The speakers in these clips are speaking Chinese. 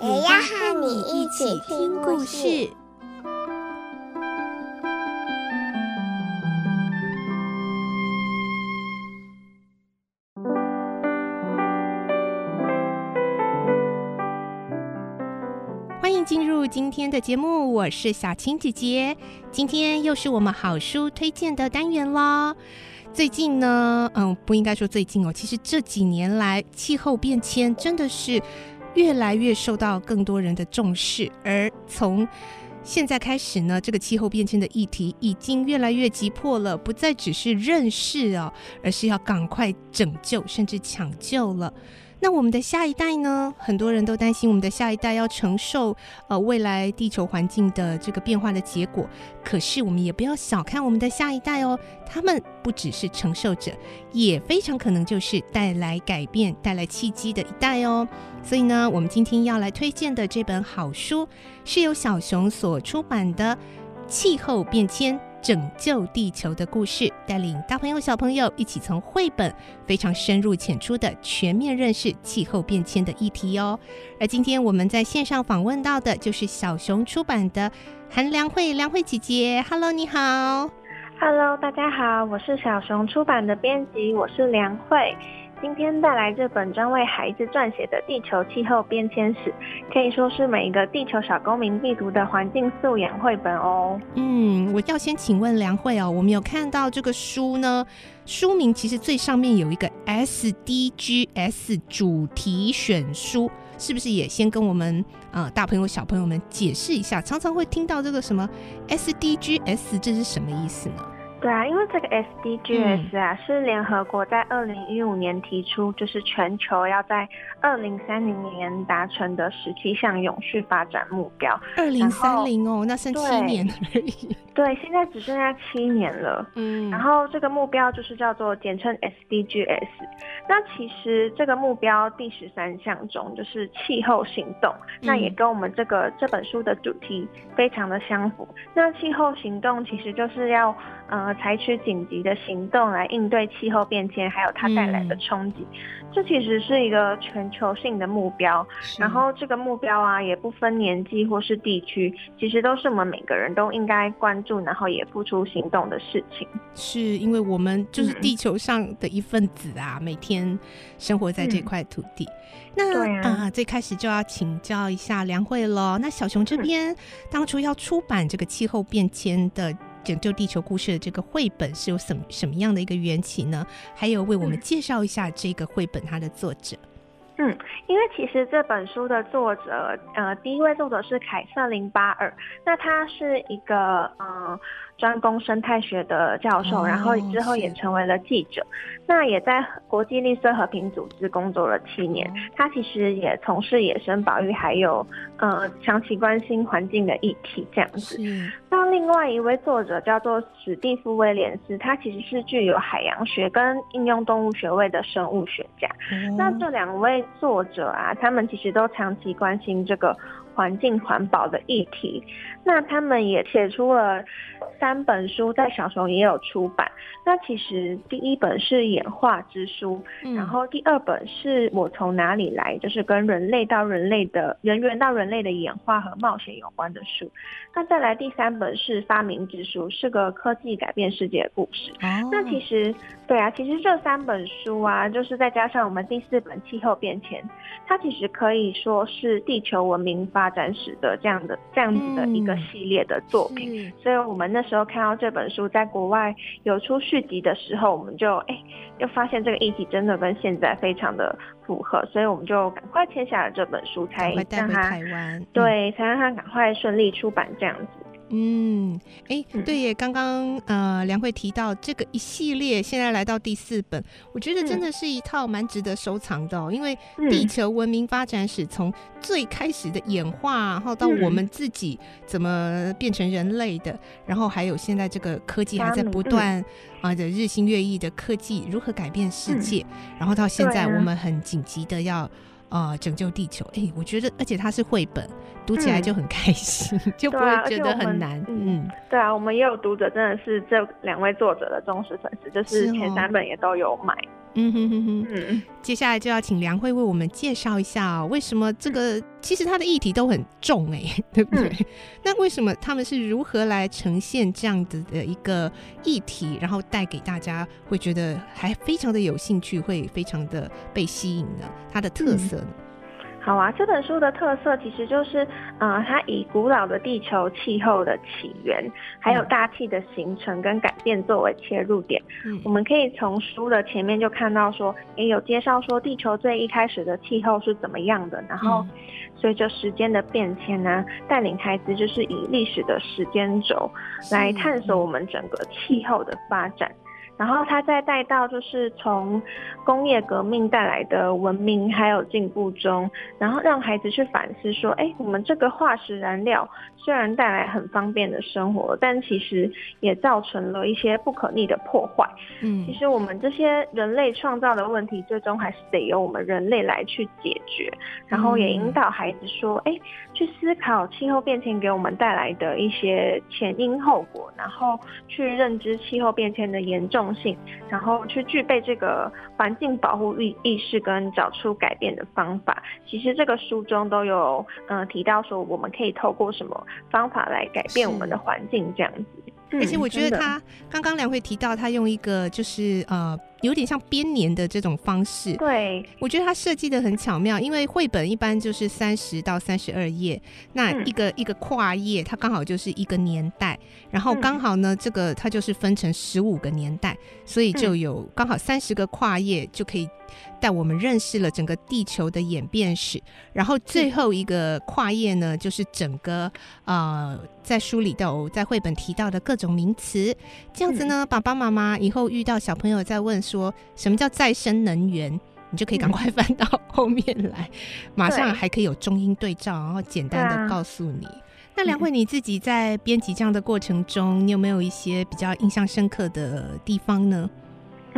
也要和你一起听故事。欢迎进入今天的节目，我是小青姐姐。今天又是我们好书推荐的单元咯。最近呢，嗯，不应该说最近哦，其实这几年来，气候变迁真的是越来越受到更多人的重视。而从现在开始呢，这个气候变迁的议题已经越来越急迫了，不再只是认识哦，而是要赶快拯救，甚至抢救了。那我们的下一代呢？很多人都担心我们的下一代要承受呃未来地球环境的这个变化的结果。可是我们也不要小看我们的下一代哦，他们不只是承受者，也非常可能就是带来改变、带来契机的一代哦。所以呢，我们今天要来推荐的这本好书，是由小熊所出版的《气候变迁》。拯救地球的故事，带领大朋友、小朋友一起从绘本非常深入浅出的全面认识气候变迁的议题哦。而今天我们在线上访问到的就是小熊出版的韩良慧，良慧姐姐，Hello，你好，Hello，大家好，我是小熊出版的编辑，我是良慧。今天带来这本专为孩子撰写的《地球气候变迁史》，可以说是每一个地球小公民必读的环境素养绘本哦。嗯，我要先请问梁慧哦，我们有看到这个书呢，书名其实最上面有一个 SDGs 主题选书，是不是也先跟我们呃大朋友小朋友们解释一下？常常会听到这个什么 SDGs，这是什么意思呢？对啊，因为这个 SDGs 啊，嗯、是联合国在二零一五年提出，就是全球要在二零三零年达成的十七项永续发展目标。二零三零哦，那剩七年而已。对，现在只剩下七年了。嗯，然后这个目标就是叫做简称 SDGs。那其实这个目标第十三项中就是气候行动，嗯、那也跟我们这个这本书的主题非常的相符。那气候行动其实就是要。呃，采取紧急的行动来应对气候变迁，还有它带来的冲击。嗯、这其实是一个全球性的目标。然后这个目标啊，也不分年纪或是地区，其实都是我们每个人都应该关注，然后也付出行动的事情。是因为我们就是地球上的一份子啊，嗯、每天生活在这块土地。嗯、那对啊、呃，最开始就要请教一下梁慧了。那小熊这边、嗯、当初要出版这个气候变迁的。拯救地球故事的这个绘本是有什么什么样的一个缘起呢？还有为我们介绍一下这个绘本它的作者。嗯，因为其实这本书的作者，呃，第一位作者是凯瑟琳巴尔，那他是一个呃专攻生态学的教授，哦、然后之后也成为了记者，那也在国际绿色和平组织工作了七年。哦、他其实也从事野生保育，还有呃长期关心环境的议题这样子。是那另外一位作者叫做史蒂夫威廉斯，他其实是具有海洋学跟应用动物学位的生物学家。哦、那这两位。作者啊，他们其实都长期关心这个环境环保的议题，那他们也写出了三本书，在小熊也有出版。那其实第一本是《演化之书》，嗯、然后第二本是我从哪里来，就是跟人类到人类的人猿到人类的演化和冒险有关的书。那再来第三本是《发明之书》，是个科技改变世界的故事。哦、那其实对啊，其实这三本书啊，就是再加上我们第四本《气候变迁》，它其实可以说是地球文明发发展史的这样的这样子的一个系列的作品，嗯、所以我们那时候看到这本书在国外有出续集的时候，我们就哎，就发现这个议题真的跟现在非常的符合，所以我们就赶快签下了这本书，才让它台湾，对，才让它赶快顺利出版这样子。嗯，哎，对耶，刚刚呃梁慧提到这个一系列，现在来到第四本，我觉得真的是一套蛮值得收藏的哦。因为地球文明发展史从最开始的演化，然后到我们自己怎么变成人类的，然后还有现在这个科技还在不断啊的日新月异的科技如何改变世界，然后到现在我们很紧急的要。呃，拯救地球，哎、欸，我觉得，而且它是绘本，读起来就很开心，嗯、就不会觉得很难。嗯，对啊，我们也有读者真的是这两位作者的忠实粉丝，就是前三本也都有买。嗯哼哼哼，嗯，接下来就要请梁慧为我们介绍一下，为什么这个其实它的议题都很重哎，对不对？嗯、那为什么他们是如何来呈现这样子的一个议题，然后带给大家会觉得还非常的有兴趣，会非常的被吸引呢？它的特色呢？嗯好啊，这本书的特色其实就是，呃，它以古老的地球气候的起源，还有大气的形成跟改变作为切入点。嗯，我们可以从书的前面就看到说，也有介绍说地球最一开始的气候是怎么样的，然后随着时间的变迁呢，带领孩子就是以历史的时间轴来探索我们整个气候的发展。然后他再带到，就是从工业革命带来的文明还有进步中，然后让孩子去反思说，哎，我们这个化石燃料虽然带来很方便的生活，但其实也造成了一些不可逆的破坏。嗯，其实我们这些人类创造的问题，最终还是得由我们人类来去解决。然后也引导孩子说，哎，去思考气候变迁给我们带来的一些前因后果，然后去认知气候变迁的严重性，然后去具备这个环境保护意意识，跟找出改变的方法。其实这个书中都有嗯、呃、提到说，我们可以透过什么方法来改变我们的环境这样子。而且我觉得他刚刚梁慧提到，他用一个就是呃。有点像编年的这种方式，对，我觉得它设计的很巧妙，因为绘本一般就是三十到三十二页，那一个、嗯、一个跨页，它刚好就是一个年代，然后刚好呢，这个它就是分成十五个年代，所以就有刚好三十个跨页就可以。带我们认识了整个地球的演变史，然后最后一个跨页呢，就是整个呃，在书里头在绘本提到的各种名词，这样子呢，爸爸妈妈以后遇到小朋友在问说什么叫再生能源，你就可以赶快翻到后面来，马上还可以有中英对照，然后简单的告诉你。那梁慧你自己在编辑这样的过程中，你有没有一些比较印象深刻的地方呢？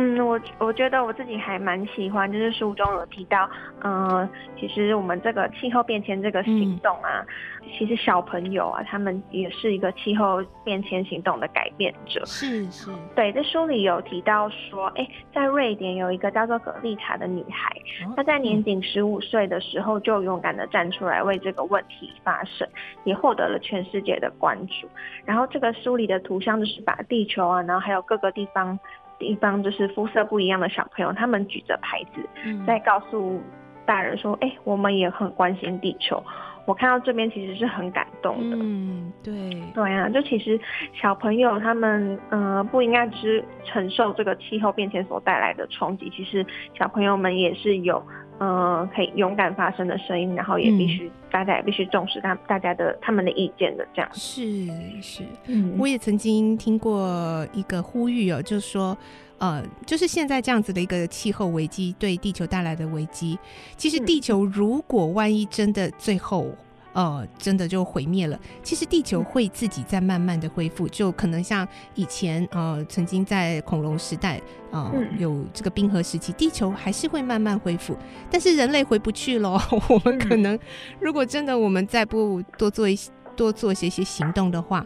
嗯，我我觉得我自己还蛮喜欢，就是书中有提到，嗯、呃，其实我们这个气候变迁这个行动啊，嗯、其实小朋友啊，他们也是一个气候变迁行动的改变者。是是，对，在书里有提到说，哎，在瑞典有一个叫做格丽塔的女孩，哦、她在年仅十五岁的时候就勇敢的站出来为这个问题发声，也获得了全世界的关注。然后这个书里的图像就是把地球啊，然后还有各个地方。地方就是肤色不一样的小朋友，他们举着牌子，在告诉大人说：“哎、欸，我们也很关心地球。”我看到这边其实是很感动的。嗯，对，对啊，就其实小朋友他们，嗯、呃，不应该只承受这个气候变迁所带来的冲击，其实小朋友们也是有，嗯、呃，可以勇敢发声的声音，然后也必须、嗯、大家也必须重视他大家的他们的意见的这样。是是，嗯，我也曾经听过一个呼吁哦，就是说。呃，就是现在这样子的一个气候危机对地球带来的危机，其实地球如果万一真的最后呃真的就毁灭了，其实地球会自己在慢慢的恢复，就可能像以前呃曾经在恐龙时代呃有这个冰河时期，地球还是会慢慢恢复，但是人类回不去了，我们可能如果真的我们再不多做一些多做些些行动的话。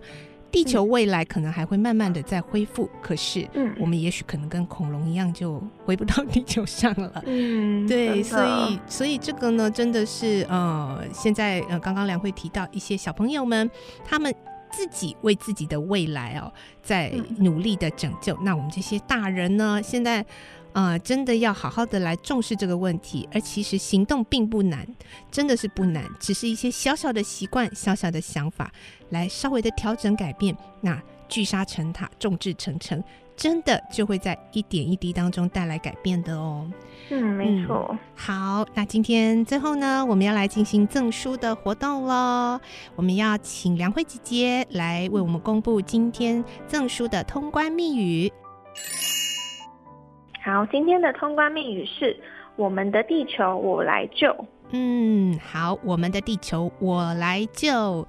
地球未来可能还会慢慢的在恢复，可是，我们也许可能跟恐龙一样，就回不到地球上了。嗯，对，所以，所以这个呢，真的是呃，现在呃，刚刚梁慧提到一些小朋友们，他们自己为自己的未来哦，在努力的拯救。那我们这些大人呢，现在。啊、呃，真的要好好的来重视这个问题，而其实行动并不难，真的是不难，只是一些小小的习惯、小小的想法，来稍微的调整改变，那聚沙成塔，众志成城，真的就会在一点一滴当中带来改变的哦。嗯，没错。嗯，好，那今天最后呢，我们要来进行赠书的活动喽。我们要请梁慧姐姐来为我们公布今天赠书的通关密语。好，今天的通关密语是“我们的地球，我来救”。嗯，好，我们的地球，我来救。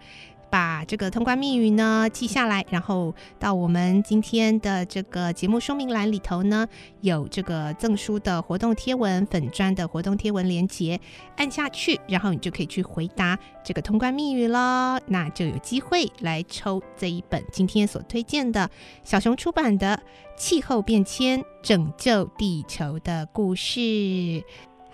把这个通关密语呢记下来，然后到我们今天的这个节目说明栏里头呢，有这个赠书的活动贴文、粉砖的活动贴文连接，按下去，然后你就可以去回答这个通关密语了，那就有机会来抽这一本今天所推荐的小熊出版的《气候变迁拯救地球的故事》。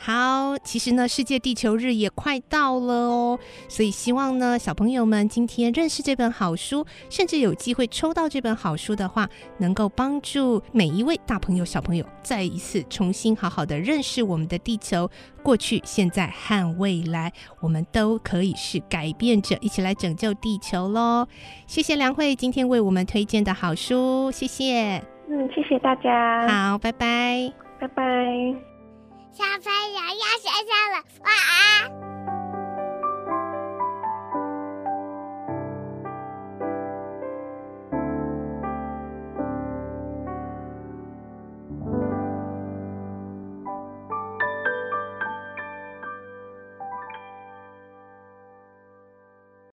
好，其实呢，世界地球日也快到了哦，所以希望呢，小朋友们今天认识这本好书，甚至有机会抽到这本好书的话，能够帮助每一位大朋友、小朋友再一次重新好好的认识我们的地球，过去、现在和未来，我们都可以是改变者，一起来拯救地球喽！谢谢梁慧今天为我们推荐的好书，谢谢。嗯，谢谢大家。好，拜拜，拜拜。